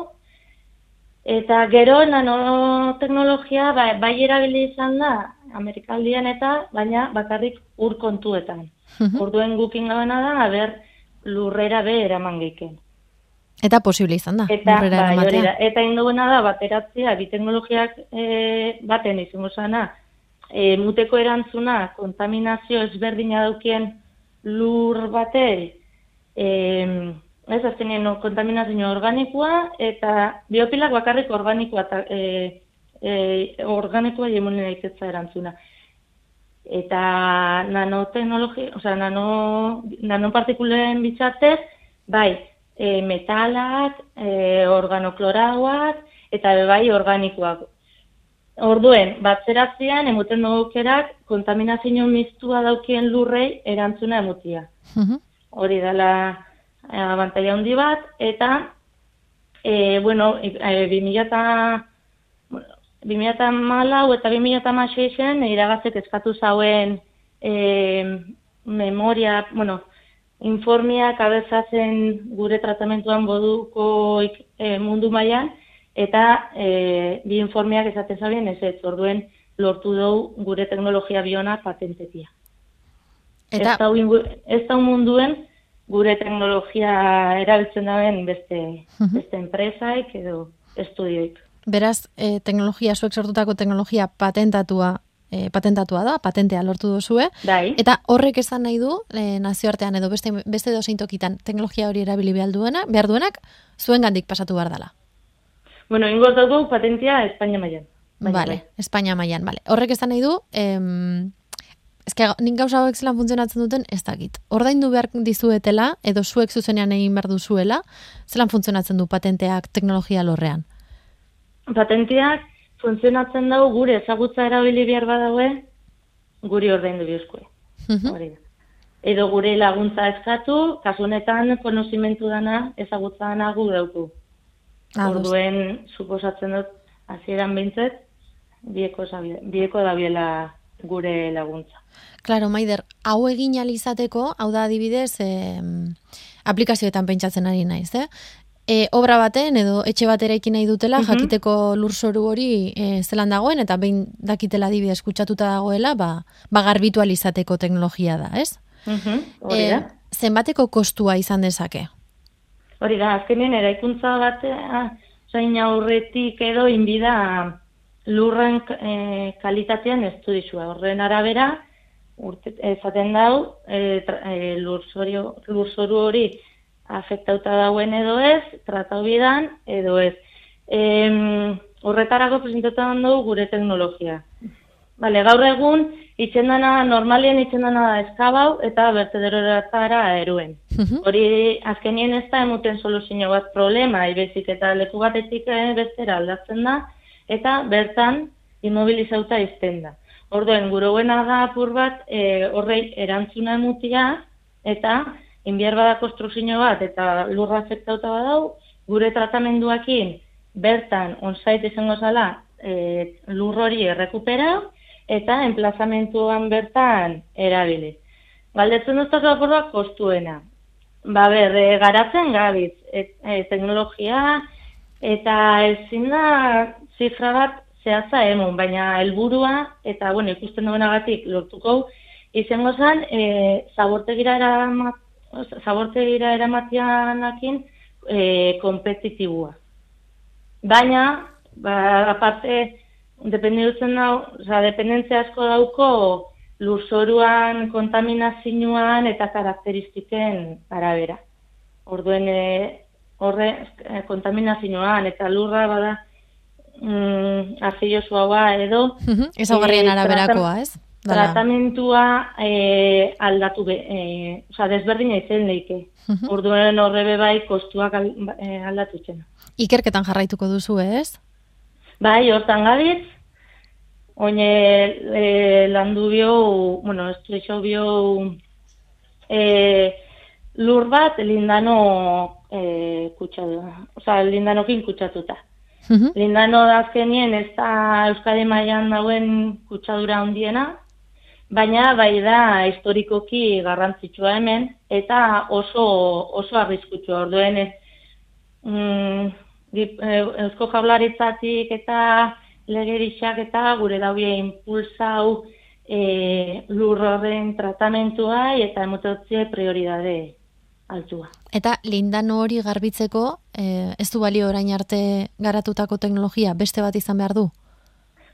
Eta gero nanoteknologia bai, bai erabili izan da, Amerikaldian eta, baina bakarrik ur kontuetan. Orduen gukin gabena da, haber lurrera be eraman geiken. Eta posible izan da. Eta, bai, hori da. Eta induena da, bateratzea, bi teknologiak e, baten izango zana, e, muteko erantzuna, kontaminazio ezberdina daukien lur bate, e, ez azkenien kontaminazio organikoa, eta biopilak bakarrik organikoa, eta, e, e, organikoa jemunen aizetza erantzuna. Eta nanoteknologia, osea, nano, nanopartikulen bitzatez, bai, e, metalak, e, organoklorauak, eta bai organikoak. Orduen, batzeratzean, emuten dugukerak, kontaminazio mistua daukien lurrei erantzuna emutia. Hori dela e, abantaia handi bat, eta, e, bueno, e, 2000 eta... 2000 eta 2000 iragazek eskatu zauen e, memoria, bueno, informiak abezatzen gure tratamentuan boduko e, mundu mailan eta e, bi informiak esaten zabien ez ez orduen lortu dugu gure teknologia biona patentetia. Eta... Ez da munduen gure teknologia erabiltzen dauen beste, beste enpresaik edo estudioik. Beraz, e, teknologia, zuek sortutako teknologia patentatua e, patentatua da, patentea lortu duzue. Bai. Eta horrek esan nahi du, e, nazioartean edo beste, beste dozein tokitan teknologia hori erabili behar, duena, behar duenak, zuen gandik pasatu behar dela. Bueno, ingoz dugu patentia Espainia maian. Vale, bai. Espainia maian, vale. Horrek esan nahi du, em, que nik gauza hauek zelan funtzionatzen duten, ez dakit. Ordaindu behar dizuetela, edo zuek zuzenean egin behar duzuela, zelan funtzionatzen du patenteak teknologia lorrean? Patenteak funtzionatzen dago gure ezagutza erabili behar badaue, guri ordaindu bihuzkoe. Hori da. Edo gure laguntza eskatu, kasu honetan konozimentu dana ezagutza dana gu dauku. Orduen suposatzen dut hasieran beintzet bieko bieko da biela gure laguntza. Claro, Maider, hau egin alizateko, hau da adibidez, e, aplikazioetan pentsatzen ari naiz, eh? E, obra baten edo etxe batera ekin nahi dutela, Mhm. jakiteko lurzoru hori e, zelan dagoen, eta behin dakitela adibidez kutsatuta dagoela, ba, ba garbitu alizateko teknologia da, ez? Mhm, Hori da. zenbateko kostua izan dezake? Hori da, azkenean eraikuntza batea zain aurretik edo inbida lurren e, kalitatean ez du dizua. Horren arabera, urte, ezaten dau, e, tra- e, lurzorio, lurzoru hori afektauta dauen edo ez, tratau bidan edo ez. Em, horretarako presentatan dugu gure teknologia. Bale, gaur egun, itxendana, normalien itxendana da eskabau eta bertederoratara eruen. Hori azkenien ez da emuten soluzio bat problema, ibezik eta leku batetik eh, bestera aldatzen da, eta bertan immobilizauta izten da. Orduen, guroguena da apur bat e, horrei erantzuna emutia, eta inbier bada konstrukzio bat eta lurra afektauta badau, gure tratamenduakin bertan onsait izango zala e, lur hori errekupera, eta enplazamentuan bertan erabili. Galdetzen dut apur bat kostuena. Ba, ber, e, garatzen gabiz, e, e, teknologia, eta ezin da zifra bat zehatza emun, baina helburua eta, bueno, ikusten duenagatik lortuko, izango zen, e, zabortegira eramat, zabortegira eramatianakin e, kompetitibua. Baina, ba, aparte, dependitzen dau, oza, dependentzia asko dauko lurzoruan, kontaminazioan eta karakteristiken arabera. Orduen, e, horre, e, kontaminazioan eta lurra bada mm, arcilloso haua edo Ezaugarrien eh, araberakoa, ez? Dala. Tratamentua e, aldatu be, e, oza, desberdina izen leike. Mhm. Orduen horrebe bai kostuak al, e. Ikerketan jarraituko duzu, ez? Bai, hortan gabiz, oine e, landu bio, bueno, estu bio e, lur bat lindano e, kutsatu, oza, lindanokin kutsatuta. Mhm. Lindano da azkenien ez da Euskadi mailan dauen kutsadura handiena, baina bai da historikoki garrantzitsua hemen eta oso oso arriskutsua orduen ez mm, dip- eh, Eusko Jaurlaritzatik eta legerixak eta gure daue impulsau e, lur horren tratamentua eta emototzie prioridade altua. Eta lindano hori garbitzeko, eh, ez du balio orain arte garatutako teknologia beste bat izan behar du?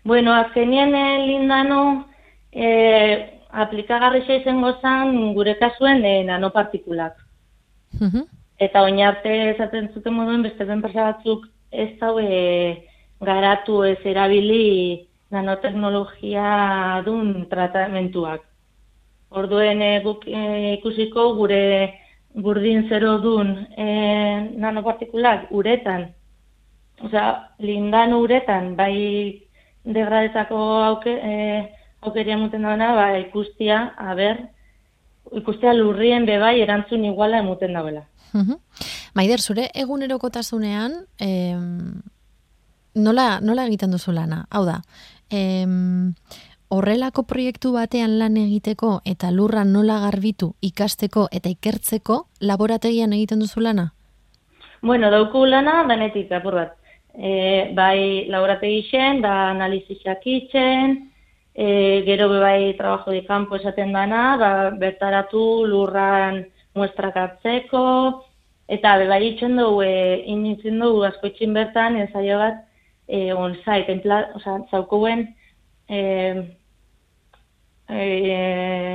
Bueno, azkenien eh, lindano eh, aplikagarrixa izango zen gure kasuen eh, nanopartikulak. Mhm. Eta oin arte esaten zuten moduen beste enpresa batzuk ez daue garatu ez erabili nanoteknologia dun tratamentuak. Orduen eh, guk eh, ikusiko gure burdin zero dun eh, nanopartikulak uretan, osea, lindano uretan, bai degradetako auke, eh, aukeria muten dauna, ba, ikustia, aber, ikustia lurrien bebai erantzun iguala emuten dauela. Maider, zure egunerokotasunean, em, nola, nola egiten duzu lana? Hau da, em, horrelako proiektu batean lan egiteko eta lurra nola garbitu ikasteko eta ikertzeko laborategian egiten duzu lana? Bueno, dauku lana, danetik, apur bat. E, bai laborategi zen, da analizisak itzen, e, gero bai trabajo de campo esaten dana, ba, bertaratu lurran muestrakatzeko, eta be bai itzen dugu, e, initzen dugu askoitzin bertan, ensaio bat, e, on-site, enpla, oza, zaukuen, e, e,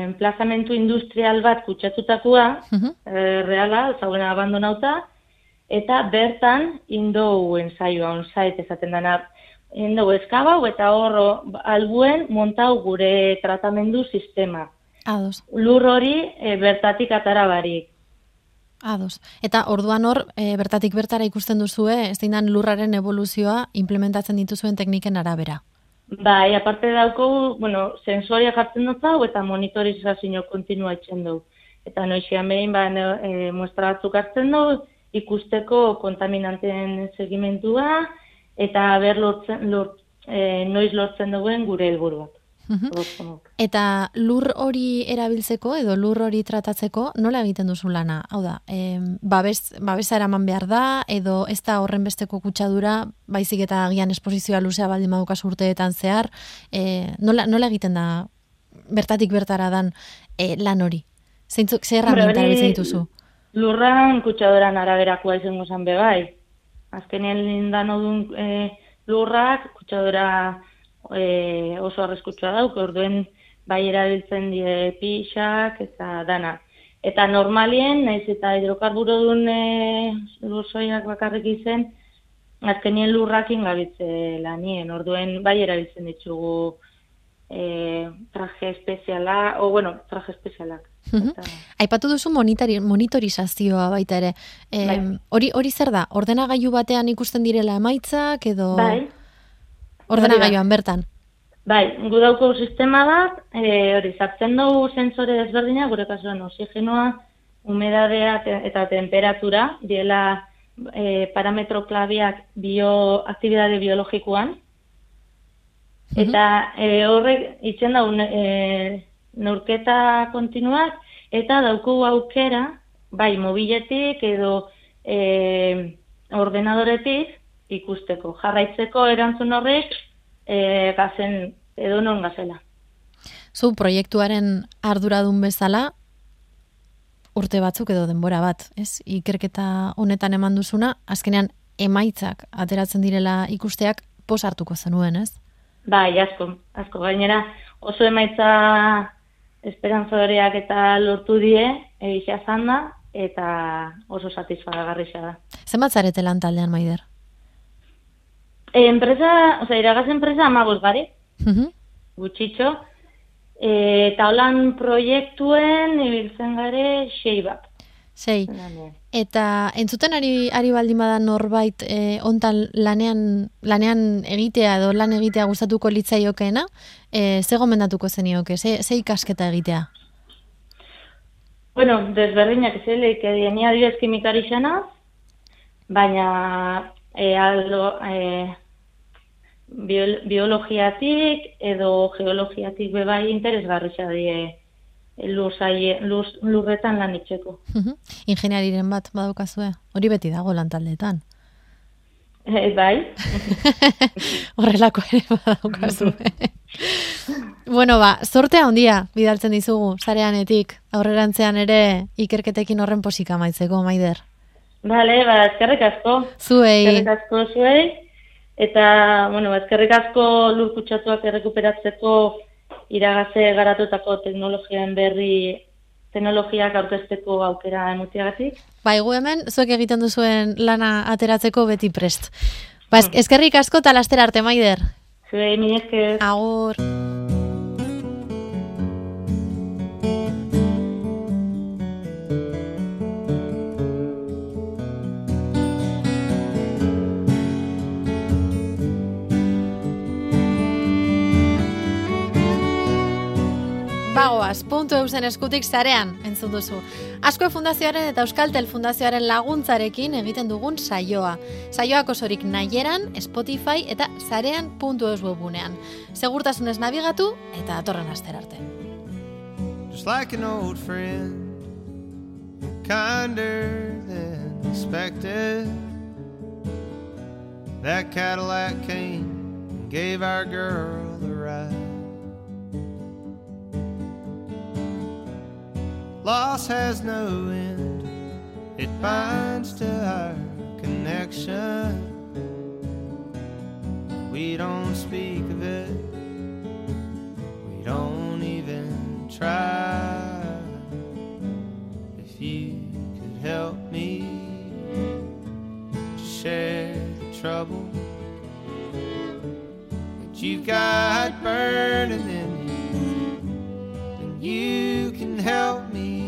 emplazamentu industrial bat kutsatutakoa, Mhm. e, reala, zaugena abandonauta, eta bertan indou ensaioa on-site esaten dana. Indou eskabau eta hor albuen montau gure tratamendu sistema. Ados, Lur hori e, bertatik atara barik. ados. Eta orduan hor, e, bertatik bertara ikusten duzue, ez dinan lurraren evoluzioa implementatzen dituzuen tekniken arabera. Bai, aparte dauko, bueno, sensoria jartzen dut hau eta monitorizazio kontinua itzen du. Eta noixian behin, ba, ne- e, muestra batzuk hartzen du, ikusteko kontaminanteen segimentua, eta ber lortzen, lort, e, noiz lortzen duen gure helburuak. Mhm. Orozkonok. Eta lur hori erabiltzeko edo lur hori tratatzeko nola egiten duzu lana? Hau da, em, babes, babesa eraman behar da edo ez da horren besteko kutsadura, baizik eta agian esposizioa luzea baldin badukas urteetan zehar, e, nola, nola egiten da bertatik bertara dan e, lan hori? Zeintzuk, ze hori erabiltzen dituzu? Lurran kutsadoran araberakoa izango zen be bai. Azkenean lindan odun e, lurrak kutsadora e, oso arriskutsua dauk, orduen bai erabiltzen die pixak eta dana. Eta normalien, naiz eta hidrokarburo duen e, lurzoiak bakarrik izen, azkenien lurrakin gabitze lanien, orduen bai erabiltzen ditugu e, traje espeziala, o bueno, traje espezialak. Mhm. Eta- Aipatu duzu monitori, monitorizazioa baita ere. Em, Bai. hori, hori zer da? Ordenagailu batean ikusten direla emaitzak edo Bai, ordenagailuan bertan? Bai, gu dauko sistema bat, e, hori, sartzen dugu sentsore desberdina, gure kasuan oxigenoa, humedadea eta temperatura, diela e, parametro klabiak bio, aktibitate biologikoan. Eta e, horrek itzen dau e, neurketa kontinuak, eta dauku aukera, bai, mobiletik edo e, ordenadoretik ikusteko. Jarraitzeko erantzun horrek e, gazen, edo non gazela. Zu proiektuaren arduradun bezala urte batzuk edo denbora bat, ez? Ikerketa honetan eman duzuna, azkenean emaitzak ateratzen direla ikusteak pos hartuko zenuen, ez? Bai, asko, asko. Gainera, oso emaitza esperantzoreak eta lortu die, egisa da, eta oso satisfagagarria da. Zenbat zarete lan taldean, Maider? E, enpresa, osea, iragaz enpresa amagos gari, Mhm. gutxitxo, e, eta holan proiektuen ibiltzen gare sei bat. Sei. Lanean. Eta entzuten ari, ari baldin bada norbait e, ontan lanean, lanean egitea edo lan egitea gustatuko litzaiokeena, e, ze gomendatuko zenioke, ze, ze ikasketa egitea? Bueno, desberdinak ezelik, ni adibidez kimikari xana, baina e, aldo, e, biologiatik edo geologiatik bebai interesgarria die lur, saie, lur, lurretan lan itxeko. Ingeniariren bat badukazue, hori beti dago lan taldeetan. E, bai, (laughs) Horrelako ere badaukazu. (laughs) bueno, ba, sortea handia bidaltzen dizugu, zareanetik, aurrerantzean ere ikerketekin horren posika maitzeko, maider. bale, ba, eskerrik asko. Zuei, Eskerrik asko zuei. Eta, bueno, eskerrik asko lur kutsatuak errekuperatzeko iragaze garatutako teknologien berri teknologiak aurkezteko aukera emutiagatik. bai, gu hemen, zuek egiten duzuen lana ateratzeko beti prest. Ba, es- eskerrik asko eta lastera arte, maider. Zuei, mi esker. Agur. Bagoaz, puntu eusen eskutik zarean, entzun duzu. Asko Fundazioaren eta Euskaltel Fundazioaren laguntzarekin egiten dugun saioa. Saioak osorik nahieran, Spotify eta zarean puntu eus webunean. Segurtasunez nabigatu eta atorren aster arte. just like an old friend, kinder than expected. That Cadillac came and gave our girl a ride. Loss has no end, it binds to our connection. We don't speak of it we don't even try. If you could help me to share the trouble that you've got burning in you can help me.